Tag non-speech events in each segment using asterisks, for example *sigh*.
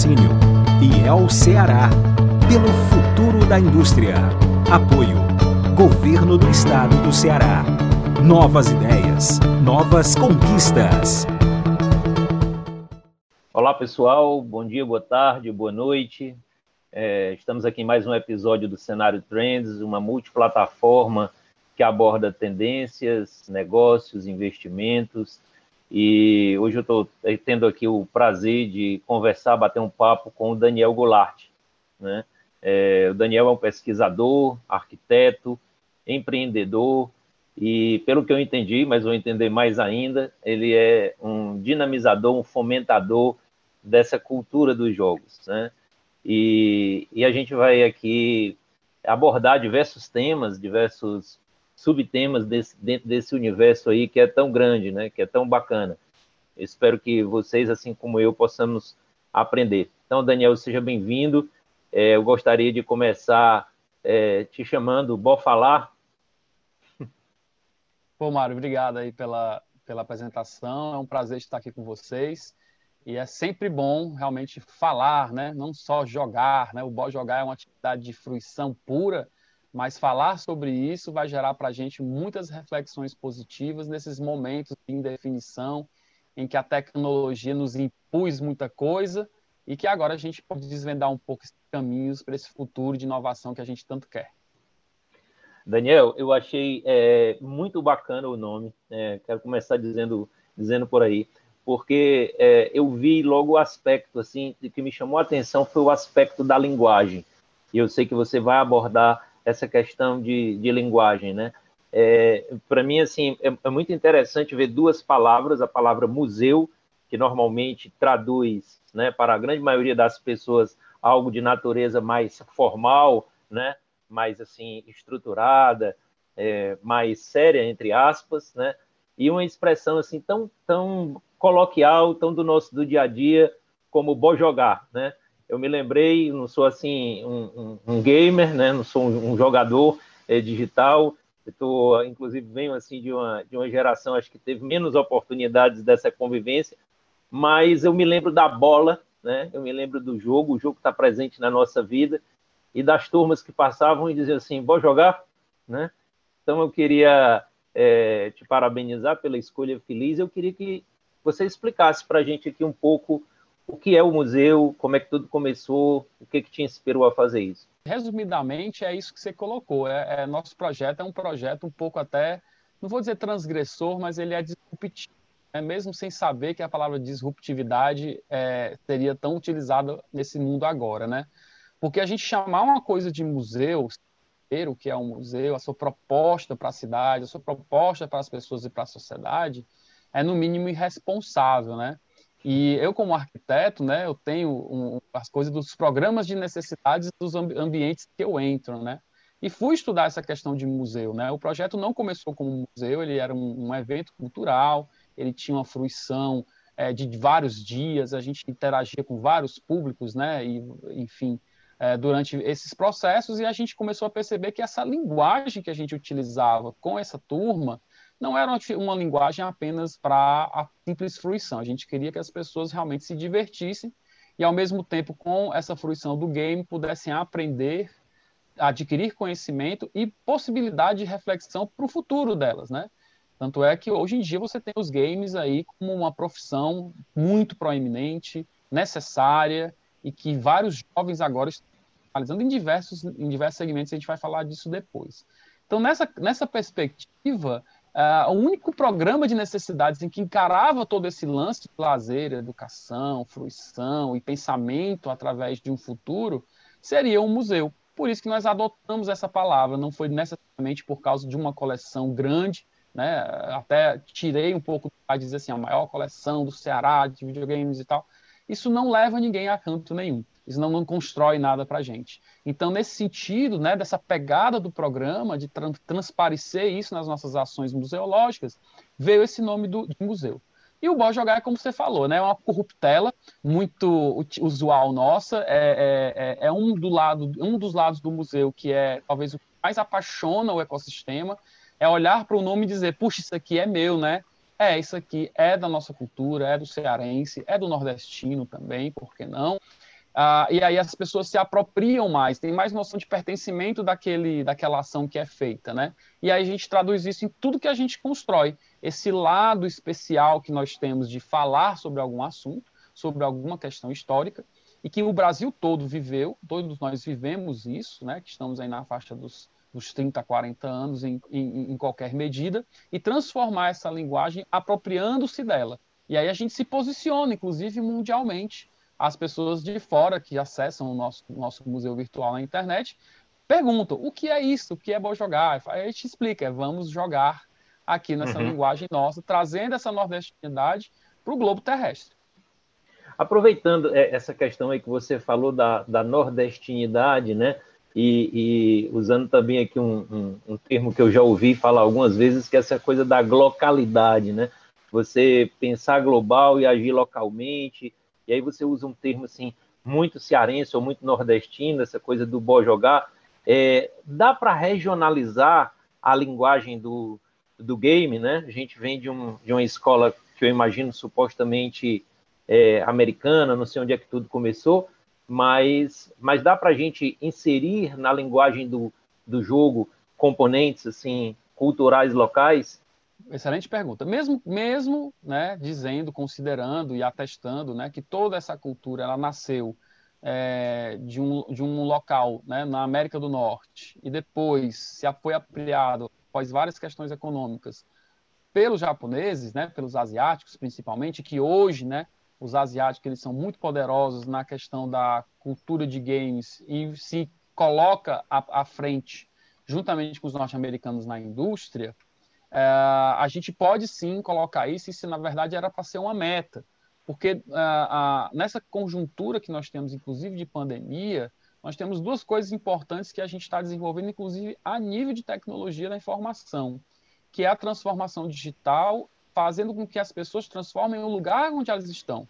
Patrocínio IEL Ceará. Pelo futuro da indústria. Apoio. Governo do Estado do Ceará. Novas ideias, novas conquistas. Olá pessoal, bom dia, boa tarde, boa noite. É, estamos aqui em mais um episódio do Cenário Trends, uma multiplataforma que aborda tendências, negócios, investimentos. E hoje eu estou tendo aqui o prazer de conversar, bater um papo com o Daniel Goulart. Né? É, o Daniel é um pesquisador, arquiteto, empreendedor, e pelo que eu entendi, mas vou entender mais ainda, ele é um dinamizador, um fomentador dessa cultura dos jogos. Né? E, e a gente vai aqui abordar diversos temas, diversos subtemas desse, dentro desse universo aí que é tão grande, né? Que é tão bacana. Espero que vocês, assim como eu, possamos aprender. Então, Daniel, seja bem-vindo. É, eu gostaria de começar é, te chamando Bom Falar. Pô, Mário, obrigado aí pela, pela apresentação. É um prazer estar aqui com vocês. E é sempre bom realmente falar, né? Não só jogar, né? O bom jogar é uma atividade de fruição pura, mas falar sobre isso vai gerar para a gente muitas reflexões positivas nesses momentos de indefinição, em que a tecnologia nos impôs muita coisa e que agora a gente pode desvendar um pouco esses caminhos para esse futuro de inovação que a gente tanto quer. Daniel, eu achei é, muito bacana o nome. É, quero começar dizendo, dizendo por aí, porque é, eu vi logo o aspecto assim que me chamou a atenção foi o aspecto da linguagem. E eu sei que você vai abordar essa questão de, de linguagem, né? É, para mim, assim, é, é, muito interessante ver duas palavras, a palavra museu, que normalmente traduz, né, para a grande maioria das pessoas, algo de natureza mais formal, né, mais, assim, estruturada, é, mais séria, entre aspas, né, e uma expressão, assim, tão, tão coloquial, tão do nosso do dia a dia, como bom jogar, né, eu me lembrei, não sou assim um, um, um gamer, né? Não sou um, um jogador é, digital. Tô, inclusive, venho assim de uma de uma geração acho que teve menos oportunidades dessa convivência, mas eu me lembro da bola, né? Eu me lembro do jogo, o jogo está presente na nossa vida e das turmas que passavam e diziam assim, vou jogar, né? Então eu queria é, te parabenizar pela escolha feliz. Eu queria que você explicasse para a gente aqui um pouco o que é o museu, como é que tudo começou, o que, que te inspirou a fazer isso? Resumidamente, é isso que você colocou. É, é, nosso projeto é um projeto um pouco até, não vou dizer transgressor, mas ele é disruptivo. É mesmo sem saber que a palavra disruptividade é, seria tão utilizada nesse mundo agora, né? Porque a gente chamar uma coisa de museu, o que é um museu, a sua proposta para a cidade, a sua proposta para as pessoas e para a sociedade, é no mínimo irresponsável, né? E eu, como arquiteto, né, eu tenho um, as coisas dos programas de necessidades dos ambientes que eu entro, né? E fui estudar essa questão de museu, né? O projeto não começou como museu, ele era um, um evento cultural, ele tinha uma fruição é, de vários dias, a gente interagia com vários públicos, né? E, enfim, é, durante esses processos, e a gente começou a perceber que essa linguagem que a gente utilizava com essa turma não era uma linguagem apenas para a simples fruição. A gente queria que as pessoas realmente se divertissem e, ao mesmo tempo, com essa fruição do game, pudessem aprender, adquirir conhecimento e possibilidade de reflexão para o futuro delas, né? Tanto é que hoje em dia você tem os games aí como uma profissão muito proeminente, necessária e que vários jovens agora estão realizando em diversos, em diversos segmentos, a gente vai falar disso depois. Então, nessa, nessa perspectiva, Uh, o único programa de necessidades em que encarava todo esse lance de lazer, educação, fruição e pensamento através de um futuro seria um museu. Por isso que nós adotamos essa palavra, não foi necessariamente por causa de uma coleção grande, né? até tirei um pouco a dizer assim, a maior coleção do Ceará de videogames e tal. Isso não leva ninguém a canto nenhum isso não, não constrói nada para a gente. Então, nesse sentido, né, dessa pegada do programa, de tra transparecer isso nas nossas ações museológicas, veio esse nome do, de museu. E o Bom Jogar, como você falou, né, é uma corruptela muito usual nossa, é, é, é, é um, do lado, um dos lados do museu que é talvez o que mais apaixona o ecossistema, é olhar para o nome e dizer, puxa, isso aqui é meu, né? É, isso aqui é da nossa cultura, é do cearense, é do nordestino também, por que não? Ah, e aí as pessoas se apropriam mais, tem mais noção de pertencimento daquele, daquela ação que é feita, né? E aí a gente traduz isso em tudo que a gente constrói. Esse lado especial que nós temos de falar sobre algum assunto, sobre alguma questão histórica, e que o Brasil todo viveu, todos nós vivemos isso, né? Que estamos aí na faixa dos, dos 30, 40 anos em, em, em qualquer medida, e transformar essa linguagem apropriando-se dela. E aí a gente se posiciona, inclusive mundialmente, as pessoas de fora que acessam o nosso, nosso museu virtual na internet perguntam o que é isso, o que é bom jogar. Aí a gente explica, é, vamos jogar aqui nessa uhum. linguagem nossa, trazendo essa nordestinidade para o globo terrestre. Aproveitando é, essa questão aí que você falou da, da nordestinidade, né? E, e usando também aqui um, um, um, termo que eu já ouvi falar algumas vezes, que é essa coisa da localidade, né? Você pensar global e agir localmente, e aí você usa um termo assim muito cearense ou muito nordestino, essa coisa do bom jogar. É, dá para regionalizar a linguagem do, do game, né? A gente vem de, um, de uma escola que eu imagino supostamente é, americana, não sei onde é que tudo começou, mas, mas dá para a gente inserir na linguagem do, do jogo componentes assim culturais locais Excelente pergunta. Mesmo, mesmo né, dizendo, considerando e atestando né, que toda essa cultura ela nasceu é, de, um, de um local né, na América do Norte e depois se foi apropriado após várias questões econômicas pelos japoneses, né, pelos asiáticos principalmente, que hoje né, os asiáticos eles são muito poderosos na questão da cultura de games e se coloca à, à frente juntamente com os norte-americanos na indústria, é, a gente pode sim colocar isso, se na verdade era para ser uma meta, porque é, nessa conjuntura que nós temos, inclusive de pandemia, nós temos duas coisas importantes que a gente está desenvolvendo, inclusive a nível de tecnologia da informação, que é a transformação digital, fazendo com que as pessoas transformem o lugar onde elas estão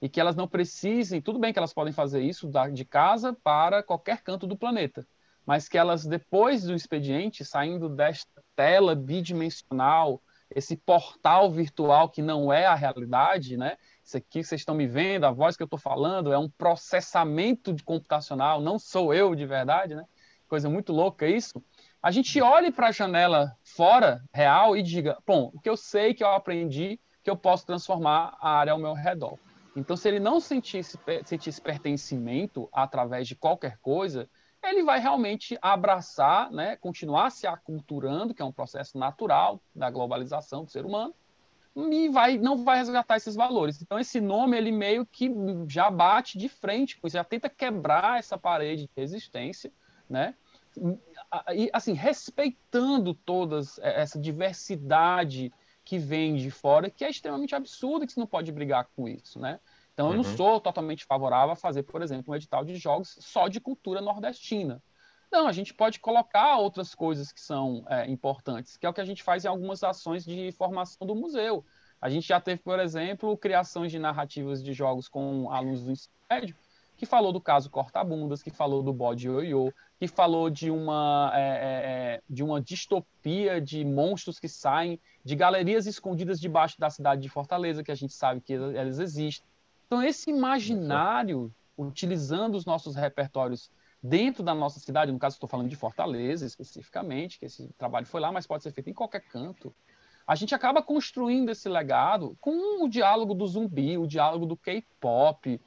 e que elas não precisem, tudo bem que elas podem fazer isso de casa para qualquer canto do planeta, mas que elas, depois do expediente, saindo desta tela bidimensional, esse portal virtual que não é a realidade, né? Isso aqui vocês estão me vendo, a voz que eu estou falando é um processamento de computacional, não sou eu de verdade, né? Coisa muito louca isso. A gente olhe para a janela fora, real, e diga: bom, o que eu sei que eu aprendi, que eu posso transformar a área ao meu redor. Então, se ele não sentisse, sentisse pertencimento através de qualquer coisa, ele vai realmente abraçar, né, continuar se aculturando, que é um processo natural da globalização do ser humano, e vai, não vai resgatar esses valores. Então, esse nome, ele meio que já bate de frente já tenta quebrar essa parede de resistência, né? Assim, respeitando toda essa diversidade que vem de fora, que é extremamente absurda, que você não pode brigar com isso, né? Então, eu não uhum. sou totalmente favorável a fazer, por exemplo, um edital de jogos só de cultura nordestina. Não, a gente pode colocar outras coisas que são é, importantes, que é o que a gente faz em algumas ações de formação do museu. A gente já teve, por exemplo, criações de narrativas de jogos com alunos do ensino médio, que falou do caso Cortabundas, que falou do bode ioiô, que falou de uma, é, é, é, de uma distopia de monstros que saem de galerias escondidas debaixo da cidade de Fortaleza, que a gente sabe que elas existem. Então, esse imaginário, utilizando os nossos repertórios dentro da nossa cidade, no caso estou falando de Fortaleza especificamente, que esse trabalho foi lá, mas pode ser feito em qualquer canto. A gente acaba construindo esse legado com o diálogo do zumbi, o diálogo do K-pop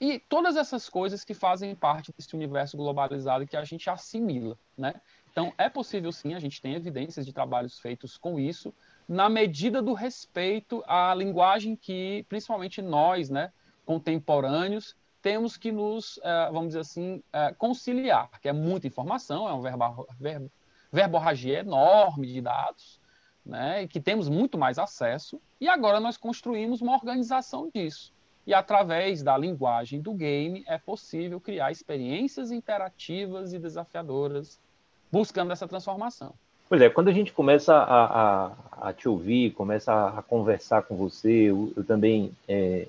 e todas essas coisas que fazem parte desse universo globalizado que a gente assimila, né? Então, é possível sim, a gente tem evidências de trabalhos feitos com isso, na medida do respeito à linguagem que, principalmente nós, né, contemporâneos, temos que nos, uh, vamos dizer assim, uh, conciliar, que é muita informação, é um verbo, verbo, verborragia enorme de dados, né, e que temos muito mais acesso, e agora nós construímos uma organização disso. E através da linguagem do game é possível criar experiências interativas e desafiadoras, buscando essa transformação. Pois é, quando a gente começa a, a, a te ouvir, começa a, a, conversar com você, eu, eu também é,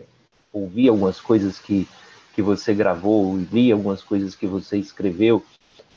ouvi algumas coisas que, que você gravou, li algumas coisas que você escreveu,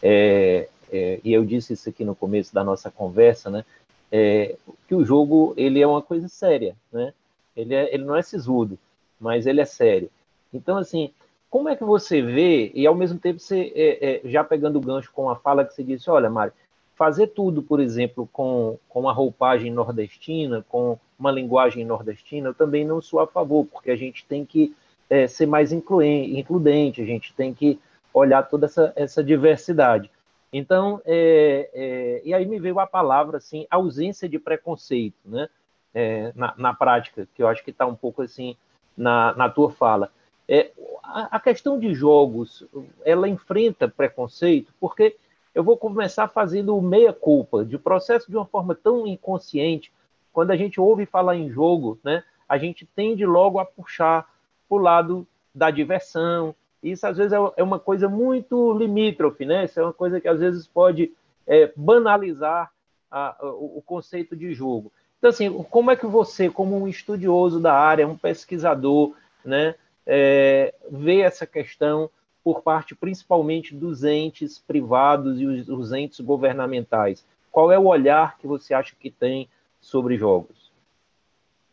é, é, e eu disse isso aqui no começo da nossa conversa, né? É, que o jogo ele é uma coisa séria, né? Ele, é, ele não é sisudo, mas ele é sério. Então, assim, como é que você vê, e ao mesmo tempo você, é, é, já pegando o gancho com a fala que você disse, olha, Mário, fazer tudo, por exemplo, com, com uma roupagem nordestina, com uma linguagem nordestina, eu também não sou a favor, porque a gente tem que é, ser mais includente, a gente tem que olhar toda essa, essa diversidade. Então, é, é, e aí me veio a palavra, assim, ausência de preconceito, né, é, na, na prática, que eu acho que está um pouco, assim, na, na tua fala. É, a, a questão de jogos, ela enfrenta preconceito, porque eu vou começar fazendo meia-culpa, de processo de uma forma tão inconsciente. Quando a gente ouve falar em jogo, né, a gente tende logo a puxar para o lado da diversão. Isso, às vezes, é, é uma coisa muito limítrofe, né? Isso é uma coisa que, às vezes, pode é, banalizar a, o, o conceito de jogo. Então, assim, como é que você, como um estudioso da área, um pesquisador, né, é, vê essa questão por parte principalmente dos entes privados e os, os, entes governamentais? Qual é o olhar que você acha que tem sobre jogos?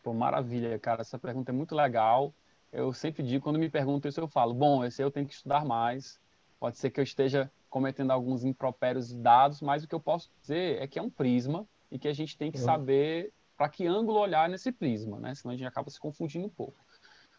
Pô, maravilha, cara. Essa pergunta é muito legal. Eu sempre digo, quando me perguntam isso, eu falo: bom, esse eu tenho que estudar mais. Pode ser que eu esteja cometendo alguns impropérios dados, mas o que eu posso dizer é que é um prisma e que a gente tem que uhum. saber para que ângulo olhar nesse prisma, né? Senão a gente acaba se confundindo um pouco.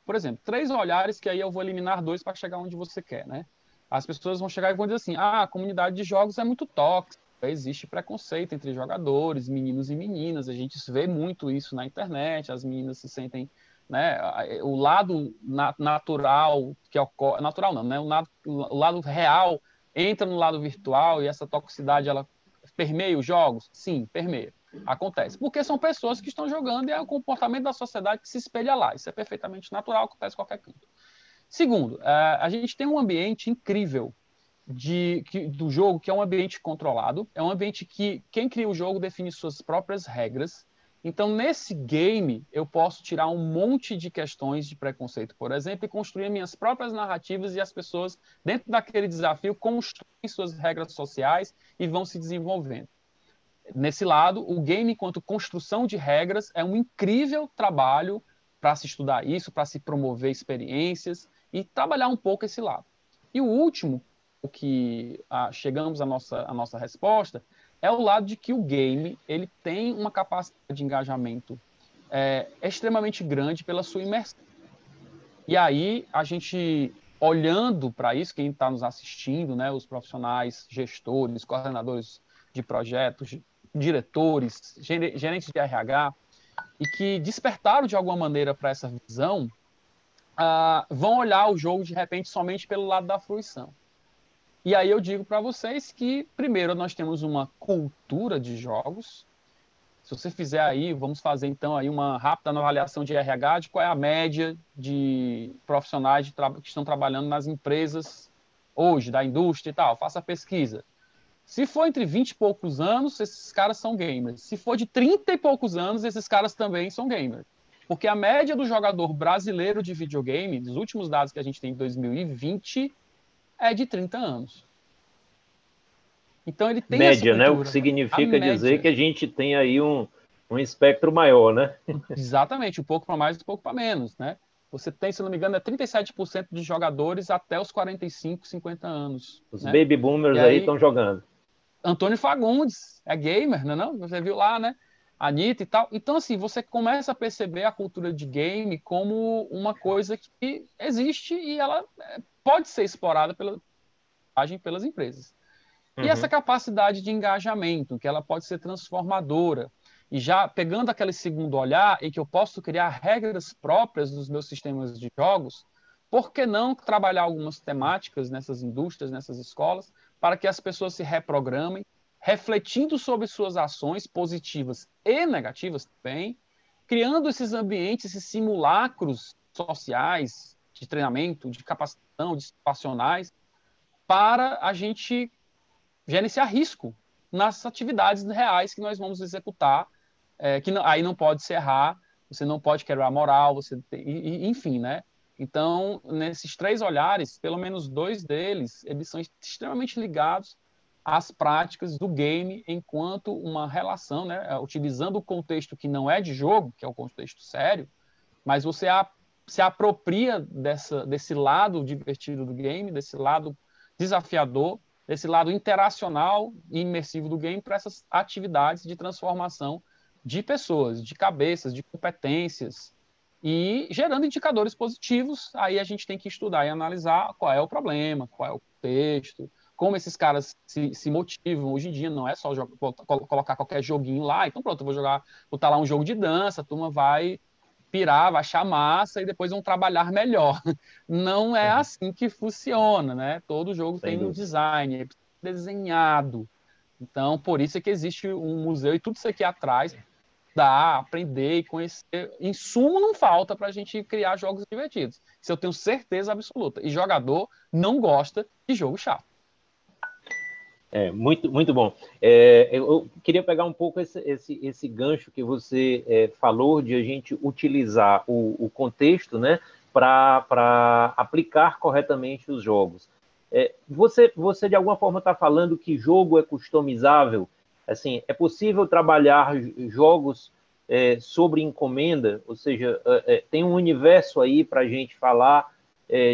Por exemplo, três olhares que aí eu vou eliminar dois para chegar onde você quer, né? As pessoas vão chegar e vão dizer assim: ah, a comunidade de jogos é muito tóxica, existe preconceito entre jogadores, meninos e meninas. A gente vê muito isso na internet, as meninas se sentem. Né, o lado natural que ocorre, natural não, né, o, lado, o lado real entra no lado virtual e essa toxicidade ela permeia os jogos? Sim, permeia. Acontece. Porque são pessoas que estão jogando e é o comportamento da sociedade que se espelha lá. Isso é perfeitamente natural, acontece em qualquer canto. Segundo, é, a gente tem um ambiente incrível de, que, do jogo, que é um ambiente controlado, é um ambiente que quem cria o jogo define suas próprias regras. Então, nesse game, eu posso tirar um monte de questões de preconceito, por exemplo, e construir minhas próprias narrativas e as pessoas, dentro daquele desafio, construem suas regras sociais e vão se desenvolvendo nesse lado, o game, enquanto construção de regras, é um incrível trabalho para se estudar isso, para se promover experiências e trabalhar um pouco esse lado. E o último, o que ah, chegamos à nossa, à nossa resposta, é o lado de que o game ele tem uma capacidade de engajamento é, extremamente grande pela sua imersão. E aí, a gente, olhando para isso, quem está nos assistindo, né, os profissionais, gestores, coordenadores de projetos, diretores, gerentes de RH, e que despertaram de alguma maneira para essa visão, uh, vão olhar o jogo de repente somente pelo lado da fruição. E aí eu digo para vocês que, primeiro, nós temos uma cultura de jogos. Se você fizer aí, vamos fazer então aí uma rápida avaliação de RH de qual é a média de profissionais de que estão trabalhando nas empresas hoje, da indústria e tal. Faça a pesquisa. Se for entre 20 e poucos anos, esses caras são gamers. Se for de 30 e poucos anos, esses caras também são gamers. Porque a média do jogador brasileiro de videogame, dos últimos dados que a gente tem em 2020, é de 30 anos. Então ele tem média, né? O que significa dizer que a gente tem aí um, um espectro maior, né? *laughs* Exatamente, um pouco para mais, um pouco para menos, né? Você tem, se não me engano, é 37% de jogadores até os 45, 50 anos. Os né? baby boomers aí estão jogando. Antônio Fagundes é gamer, não é não? Você viu lá, né? Anitta e tal. Então, assim, você começa a perceber a cultura de game como uma coisa que existe e ela é, pode ser explorada pela, pelas empresas. Uhum. E essa capacidade de engajamento, que ela pode ser transformadora. E já pegando aquele segundo olhar, em que eu posso criar regras próprias dos meus sistemas de jogos, por que não trabalhar algumas temáticas nessas indústrias, nessas escolas, para que as pessoas se reprogramem, refletindo sobre suas ações positivas e negativas também, criando esses ambientes, esses simulacros sociais de treinamento, de capacitação, de situacionais, para a gente gerenciar risco nas atividades reais que nós vamos executar, é, que não, aí não pode se errar, você não pode quebrar a moral, você tem, enfim, né? Então, nesses três olhares, pelo menos dois deles, eles são extremamente ligados às práticas do game enquanto uma relação, né, utilizando o contexto que não é de jogo, que é o contexto sério, mas você se apropria dessa, desse lado divertido do game, desse lado desafiador, desse lado interacional e imersivo do game para essas atividades de transformação de pessoas, de cabeças, de competências e gerando indicadores positivos. Aí a gente tem que estudar e analisar qual é o problema, qual é o contexto, como esses caras se, se motivam. Hoje em dia não é só jogar, colocar qualquer joguinho lá, então pronto, eu vou jogar, botar lá um jogo de dança, a turma vai pirar, vai achar massa e depois vão trabalhar melhor. *laughs* Não é assim que funciona, né? Todo jogo Sem tem dúvida. um design, é desenhado. Então, por isso é que existe um museu e tudo isso aqui atrás dá, aprender e conhecer. Insumo não falta para a gente criar jogos divertidos. Isso eu tenho certeza absoluta. E jogador não gosta de jogo chato. É, muito, muito bom. É, eu queria pegar um pouco esse, esse, esse gancho que você é, falou de a gente utilizar o, o contexto né, para aplicar corretamente os jogos. É, você, você, de alguma forma, está falando que jogo é customizável? Assim, é possível trabalhar jogos é, sobre encomenda? Ou seja, é, tem um universo aí para a gente falar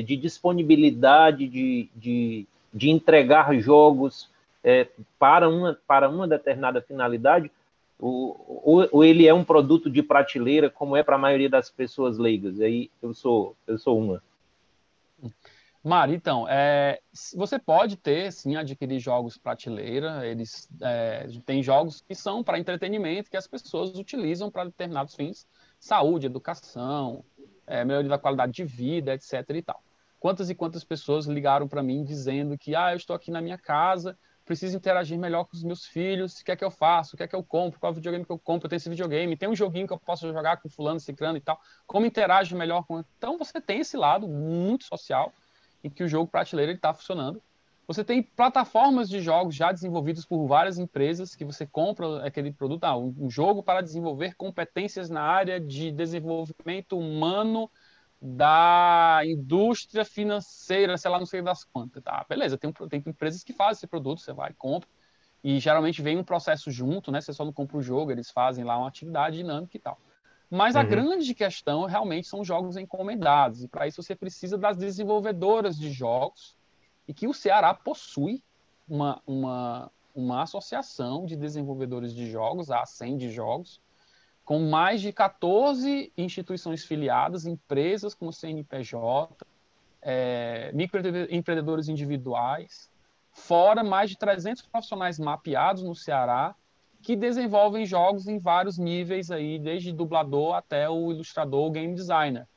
de disponibilidade de, de, de entregar jogos é, para, uma, para uma determinada finalidade, ou, ou, ele é um produto de prateleira, como é para a maioria das pessoas leigas. Aí eu sou, eu sou uma. Mari, então, é, você pode ter, sim, adquirir jogos prateleira. Eles é, têm jogos que são para entretenimento, que as pessoas utilizam para determinados fins, saúde, educação, é, melhoria da qualidade de vida, etc. e tal. Quantas e quantas pessoas ligaram para mim dizendo que, ah, eu estou aqui na minha casa preciso interagir melhor com os meus filhos, o que é que eu faço, o que é que eu compro, qual videogame que eu compro, eu tenho esse videogame, tem um joguinho que eu posso jogar com fulano, ciclano e tal, como interage melhor com... Então você tem esse lado muito social em que o jogo prateleira está funcionando. Você tem plataformas de jogos já desenvolvidos por várias empresas que você compra aquele produto, ah, um jogo para desenvolver competências na área de desenvolvimento humano da indústria financeira, sei lá, não sei das quantas. Tá, beleza, tem, tem empresas que fazem esse produto, você vai, compra, e geralmente vem um processo junto, né? Você só não compra o jogo, eles fazem lá uma atividade dinâmica e tal. Mas uhum. a grande questão realmente são jogos encomendados, e para isso você precisa das desenvolvedoras de jogos, e que o Ceará possui uma, uma, uma associação de desenvolvedores de jogos, a 100 de jogos, com mais de 14 instituições filiadas, empresas como CNPJ, é, microempreendedores individuais, fora mais de 300 profissionais mapeados no Ceará, que desenvolvem jogos em vários níveis aí, desde dublador até o ilustrador, o game designer.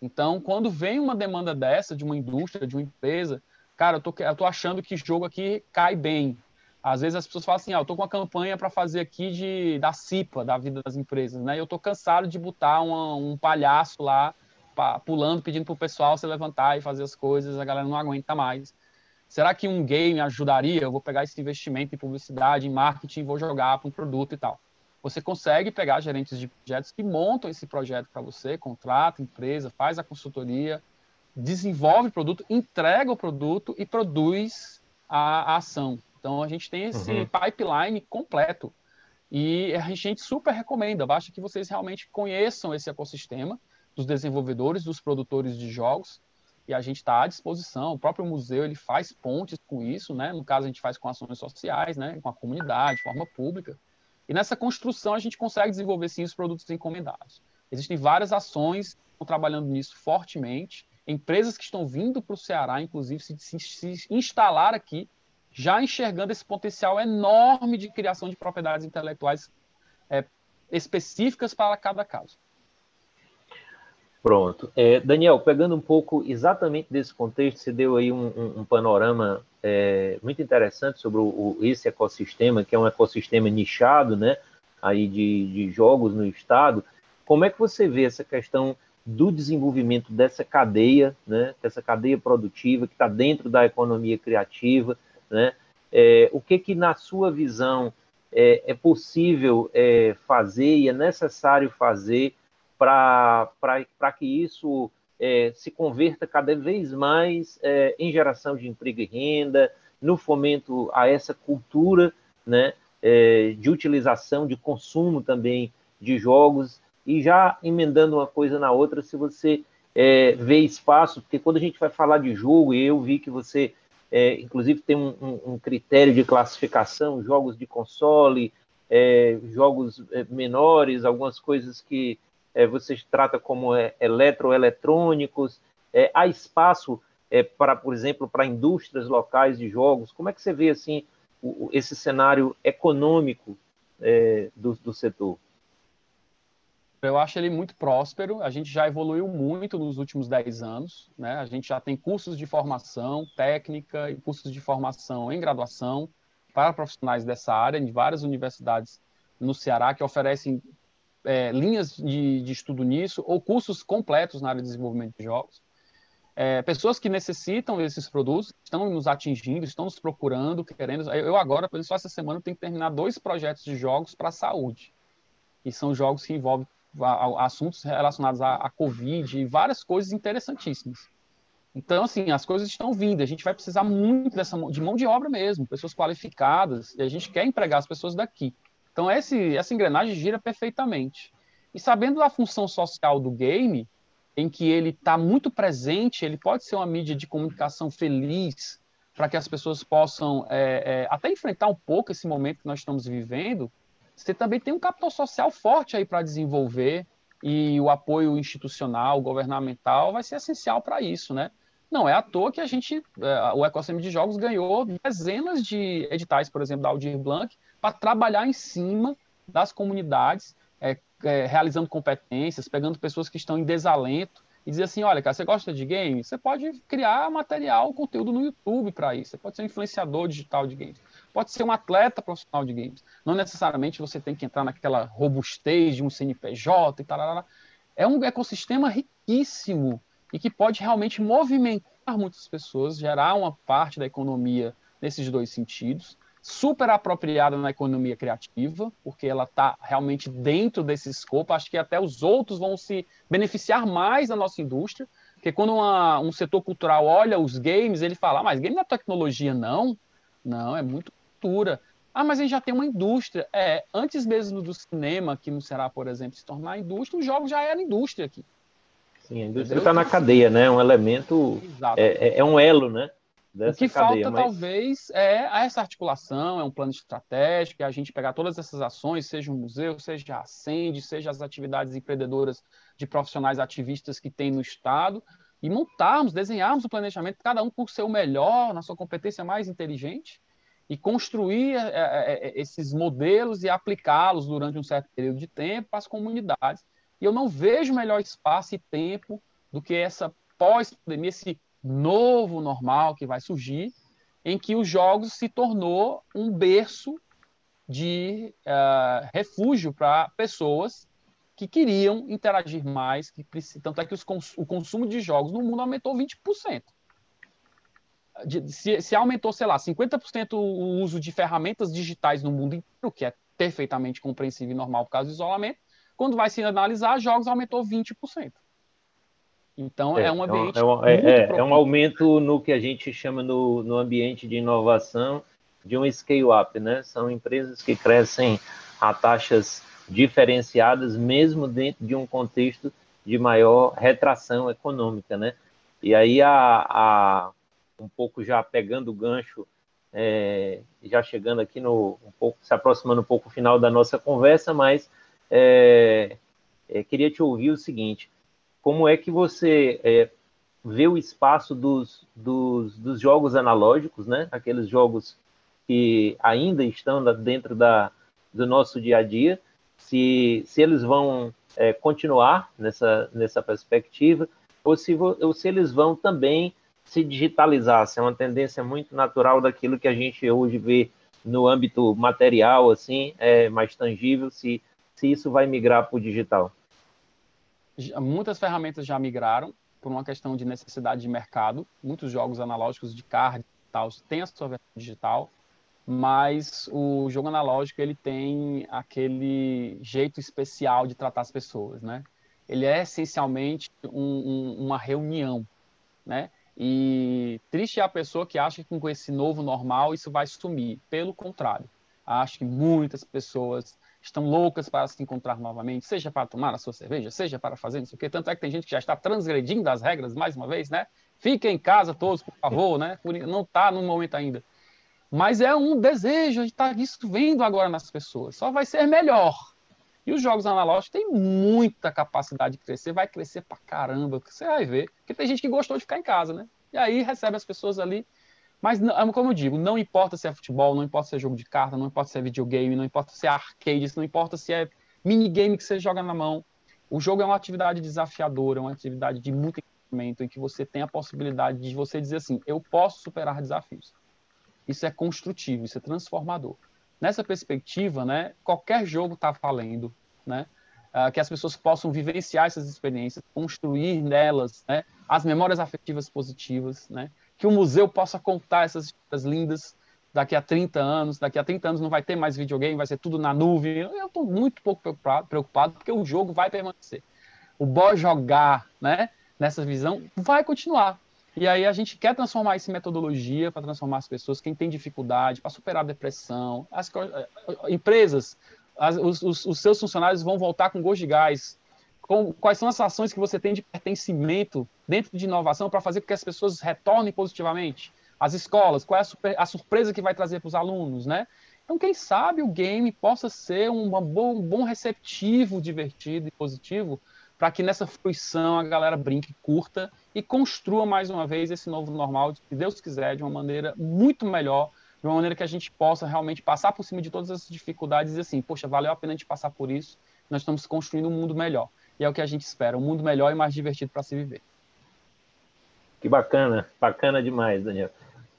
Então, quando vem uma demanda dessa de uma indústria, de uma empresa, cara, eu tô, eu tô achando que jogo aqui cai bem. Às vezes as pessoas falam assim, ah, eu tô com uma campanha para fazer aqui de da CIPA, da vida das empresas, né? Eu tô cansado de botar uma, um palhaço lá pulando, pedindo pro pessoal se levantar e fazer as coisas, a galera não aguenta mais. Será que um game ajudaria? Eu vou pegar esse investimento em publicidade, em marketing, vou jogar para um produto e tal. Você consegue pegar gerentes de projetos que montam esse projeto para você, contrata empresa, faz a consultoria, desenvolve o produto, entrega o produto e produz a, a ação. Então a gente tem esse uhum. pipeline completo. E a gente super recomenda, basta que vocês realmente conheçam esse ecossistema dos desenvolvedores, dos produtores de jogos, e a gente está à disposição. O próprio museu ele faz pontes com isso, né? No caso a gente faz com ações sociais, né? Com a comunidade, de forma pública. E nessa construção a gente consegue desenvolver sim os produtos encomendados. Existem várias ações que estão trabalhando nisso fortemente. Empresas que estão vindo para o Ceará, inclusive, se, se, se instalar aqui já enxergando esse potencial enorme de criação de propriedades intelectuais é, específicas para cada caso. Pronto. É, Daniel, pegando um pouco exatamente desse contexto, você deu aí um, um, um panorama é, muito interessante sobre o, o, esse ecossistema, que é um ecossistema nichado, né, aí de, de jogos no estado. Como é que você vê essa questão do desenvolvimento dessa cadeia, né, dessa cadeia produtiva que está dentro da economia criativa, né? É, o que que na sua visão é, é possível é, fazer e é necessário fazer para que isso é, se converta cada vez mais é, em geração de emprego e renda, no fomento a essa cultura né, é, de utilização, de consumo também de jogos, e já emendando uma coisa na outra, se você é, vê espaço, porque quando a gente vai falar de jogo, e eu vi que você, é, inclusive, tem um, um, um, critério de classificação, jogos de console, é, jogos menores, algumas coisas que é, você trata como é, eletroeletrônicos, é, há espaço é, para, por exemplo, para indústrias locais de jogos? Como é que você vê assim o, esse cenário econômico é, do, do setor? Eu acho ele muito próspero. A gente já evoluiu muito nos últimos 10 anos. Né? A gente já tem cursos de formação técnica e cursos de formação em graduação para profissionais dessa área, em várias universidades no Ceará, que oferecem é, linhas de, de, estudo nisso, ou cursos completos na área de desenvolvimento de jogos. É, pessoas que necessitam desses produtos estão nos atingindo, estão nos procurando, querendo. Eu agora, por só essa semana, tenho que terminar dois projetos de jogos para a saúde. E são jogos que envolvem assuntos relacionados à, à Covid e várias coisas interessantíssimas. Então, assim, as coisas estão vindo. A gente vai precisar muito dessa de mão de obra mesmo, pessoas qualificadas, e a gente quer empregar as pessoas daqui. Então, esse, essa engrenagem gira perfeitamente. E sabendo da função social do game, em que ele está muito presente, ele pode ser uma mídia de comunicação feliz, para que as pessoas possam é, é, até enfrentar um pouco esse momento que nós estamos vivendo, você também tem um capital social forte aí para desenvolver e o apoio institucional, governamental vai ser essencial para isso, né? Não é à toa que a gente, é, o ecossistema de jogos ganhou dezenas de editais, por exemplo, da Aldir Blanc, para trabalhar em cima das comunidades, é, é, realizando competências, pegando pessoas que estão em desalento e dizer assim, olha, cara, você gosta de games? Você pode criar material, conteúdo no YouTube para isso. Você pode ser um influenciador digital de games. Pode ser um atleta profissional de games. Não necessariamente você tem que entrar naquela robustez de um CNPJ e tal. É um ecossistema riquíssimo e que pode realmente movimentar muitas pessoas, gerar uma parte da economia nesses dois sentidos super apropriada na economia criativa, porque ela está realmente dentro desse escopo. Acho que até os outros vão se beneficiar mais da nossa indústria, porque quando uma, um setor cultural olha os games, ele fala, ah, mas game não é tecnologia, não. Não, é muito cultura. Ah, mas a gente já tem uma indústria. É, antes mesmo do cinema, que não será, por exemplo, se tornar indústria, os jogos já era indústria aqui. Sim, a indústria está na cadeia, né? É um elemento, é, é, é, um elo, né? O que cadeia, falta, mas... talvez, é essa articulação, é um plano estratégico, é a gente pegar todas essas ações, seja um museu, seja a Ascende, seja as atividades empreendedoras de profissionais ativistas que tem no Estado, e montarmos, desenharmos o planejamento, cada um por seu melhor, na sua competência mais inteligente, e construir é, é, é esses modelos e aplicá-los durante um certo período de tempo para as comunidades. E eu não vejo melhor espaço e tempo do que essa pós-pandemia, esse novo normal que vai surgir, em que os jogos se tornou um berço de uh, refúgio para pessoas que queriam interagir mais, que tanto é que cons o consumo de jogos no mundo aumentou 20%. De, se, se, aumentou, sei lá, 50% o uso de ferramentas digitais no mundo inteiro, que é perfeitamente compreensível e normal por causa do isolamento, quando vai se analisar, jogos aumentou 20%. Então, é, é um ambiente. É um, é, é, é, um aumento no que a gente chama no, no ambiente de inovação de um scale-up, né? São empresas que crescem a taxas diferenciadas, mesmo dentro de um contexto de maior retração econômica, né? E aí, a, a um pouco já pegando o gancho, é, já chegando aqui no um pouco, se aproximando um pouco do final da nossa conversa, mas é, é, queria te ouvir o seguinte: como é que você é, vê o espaço dos, dos, dos, jogos analógicos, né? Aqueles jogos que ainda estão dentro da, do nosso dia a dia, se, se eles vão é, continuar nessa, nessa perspectiva, ou se, ou se eles vão também se digitalizar, se é uma tendência muito natural daquilo que a gente hoje vê no âmbito material, assim, é mais tangível, se, se isso vai migrar para o digital muitas ferramentas já migraram por uma questão de necessidade de mercado. Muitos jogos analógicos de card e tal têm a sua versão digital, mas o jogo analógico ele tem aquele jeito especial de tratar as pessoas, né? Ele é essencialmente um, um, uma reunião, né? E triste é a pessoa que acha que com esse novo normal isso vai sumir. Pelo contrário, acho que muitas pessoas estão loucas para se encontrar novamente, seja para tomar a sua cerveja, seja para fazer não sei o quê. Tanto é que tem gente que já está transgredindo as regras mais uma vez, né? Fiquem em casa todos, por favor, né? Não está no momento ainda. Mas é um desejo, a gente está isso vendo agora nas pessoas. Só vai ser melhor. E os jogos analógicos têm muita capacidade de crescer, vai crescer pra caramba, você vai ver. Porque tem gente que gostou de ficar em casa, né? E aí recebe as pessoas ali mas, como eu digo, não importa se é futebol, não importa se é jogo de carta, não importa se é videogame, não importa se é arcade, não importa se é minigame que você joga na mão. O jogo é uma atividade desafiadora, uma atividade de muito momento em que você tem a possibilidade de você dizer assim, eu posso superar desafios. Isso é construtivo, isso é transformador. Nessa perspectiva, né, qualquer jogo está valendo, né? Uh, que as pessoas possam vivenciar essas experiências, construir nelas né, as memórias afetivas positivas, né? Que o museu possa contar essas histórias lindas daqui a 30 anos. Daqui a 30 anos não vai ter mais videogame, vai ser tudo na nuvem. Eu estou muito pouco preocupado, preocupado, porque o jogo vai permanecer. O bom jogar, né, nessa visão, vai continuar. E aí a gente quer transformar isso em metodologia para transformar as pessoas, quem tem dificuldade, para superar a depressão. As eh, empresas, as, os, os seus funcionários vão voltar com gosto de gás, com, quais são as ações que você tem de pertencimento dentro de inovação para fazer com que as pessoas retornem positivamente? As escolas, qual é a, super, a surpresa que vai trazer para os alunos, né? Então, quem sabe o game possa ser um bom, um bom receptivo, divertido e positivo para que nessa fruição a galera brinque, curta e construa mais uma vez esse novo normal, se Deus quiser, de uma maneira muito melhor, de uma maneira que a gente possa realmente passar por cima de todas essas dificuldades e assim, poxa, valeu a pena a gente passar por isso, nós estamos construindo um mundo melhor e é o que a gente espera, um mundo melhor e mais divertido para se viver. Que bacana, bacana demais, Daniel.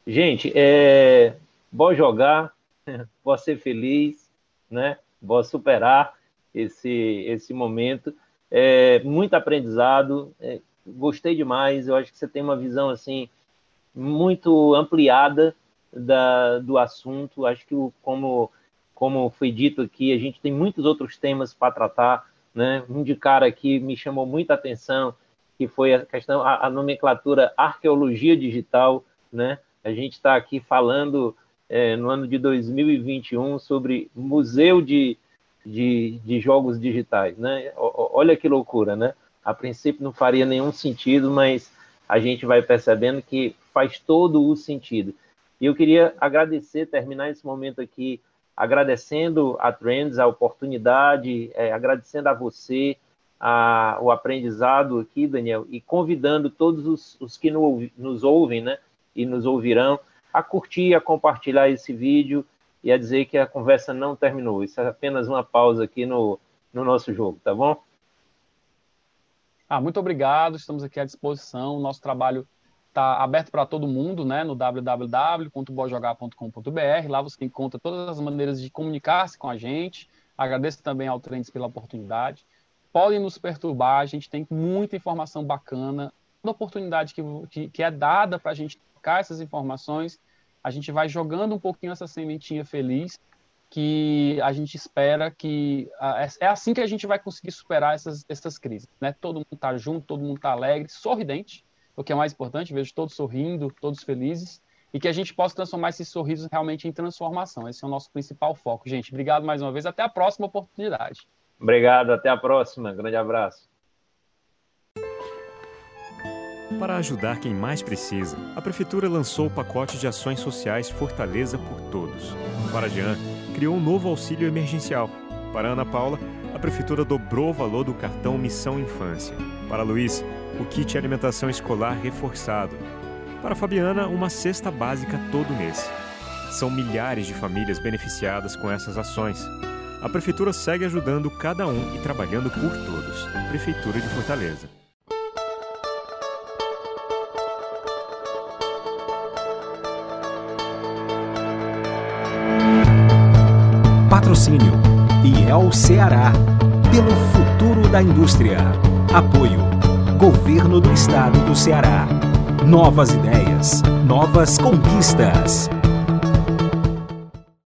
Gente, é bom jogar, *laughs* bom ser feliz, né? Bom superar esse esse momento. É, muito aprendizado, é, gostei demais. Eu acho que você tem uma visão assim muito ampliada da, do assunto. Acho que como como foi dito aqui, a gente tem muitos outros temas para tratar né? Um de cara que me chamou muita atenção, que foi a questão, a, a nomenclatura arqueologia digital, né? A gente está aqui falando é, no ano de 2021 sobre museu de, de, de jogos digitais, né? O, olha que loucura, né? A princípio não faria nenhum sentido, mas a gente vai percebendo que faz todo o sentido. E eu queria agradecer, terminar esse momento aqui agradecendo a Trends a oportunidade, é, agradecendo a você a, o aprendizado aqui, Daniel, e convidando todos os, os que no, nos ouvem, né, e nos ouvirão, a curtir, a compartilhar esse vídeo e a dizer que a conversa não terminou. Isso é apenas uma pausa aqui no, no nosso jogo, tá bom? Ah, muito obrigado, estamos aqui à disposição. Nosso trabalho está aberto para todo mundo, né, no www.bojogar.com.br. Lá você encontra todas as maneiras de comunicar-se com a gente. Agradeço também ao Trends pela oportunidade. Podem nos perturbar, a gente tem muita informação bacana. Toda oportunidade que, que, que é dada para a gente trocar essas informações, a gente vai jogando um pouquinho essa sementinha feliz que a gente espera que é, é assim que a gente vai conseguir superar essas, essas crises, né? Todo mundo está junto, todo mundo está alegre, sorridente, o que é mais importante, vejo todos sorrindo, todos felizes, e que a gente possa transformar esses sorrisos realmente em transformação. Esse é o nosso principal foco. Gente, obrigado mais uma vez. Até a próxima oportunidade. Obrigado, até a próxima. Grande abraço. Para ajudar quem mais precisa, a Prefeitura lançou o pacote de ações sociais Fortaleza por Todos. Para Jean, criou um novo auxílio emergencial. Para Ana Paula, a Prefeitura dobrou o valor do cartão Missão Infância. Para Luiz, o kit alimentação escolar reforçado. Para Fabiana, uma cesta básica todo mês. São milhares de famílias beneficiadas com essas ações. A Prefeitura segue ajudando cada um e trabalhando por todos. Prefeitura de Fortaleza. Patrocínio IEL Ceará. Pelo futuro da indústria. Apoio Governo do Estado do Ceará. Novas ideias, novas conquistas.